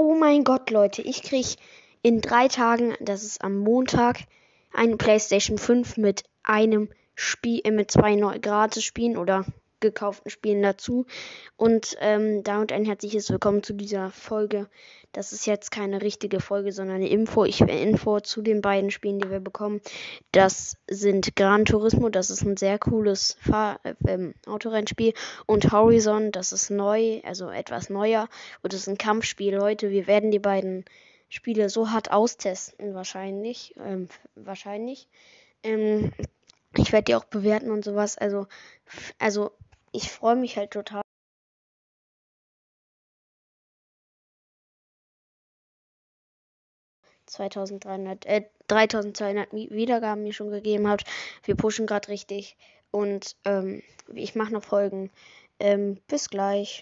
Oh mein Gott, Leute, ich krieg in drei Tagen, das ist am Montag, eine PlayStation 5 mit einem Spiel, äh, mit zwei gratis Spielen oder gekauften Spielen dazu. Und ähm, damit ein herzliches Willkommen zu dieser Folge. Das ist jetzt keine richtige Folge, sondern eine Info. Ich will Info zu den beiden Spielen, die wir bekommen. Das sind Gran Turismo, das ist ein sehr cooles Fahr äh, Autorennspiel. Und Horizon, das ist neu, also etwas neuer. Und das ist ein Kampfspiel. Leute, wir werden die beiden Spiele so hart austesten, wahrscheinlich. Ähm, wahrscheinlich. Ähm, ich werde die auch bewerten und sowas. Also, also ich freue mich halt total. ...2300, äh, 3200 Wiedergaben mir schon gegeben habt. Wir pushen gerade richtig. Und ähm, ich mache noch Folgen. Ähm, bis gleich.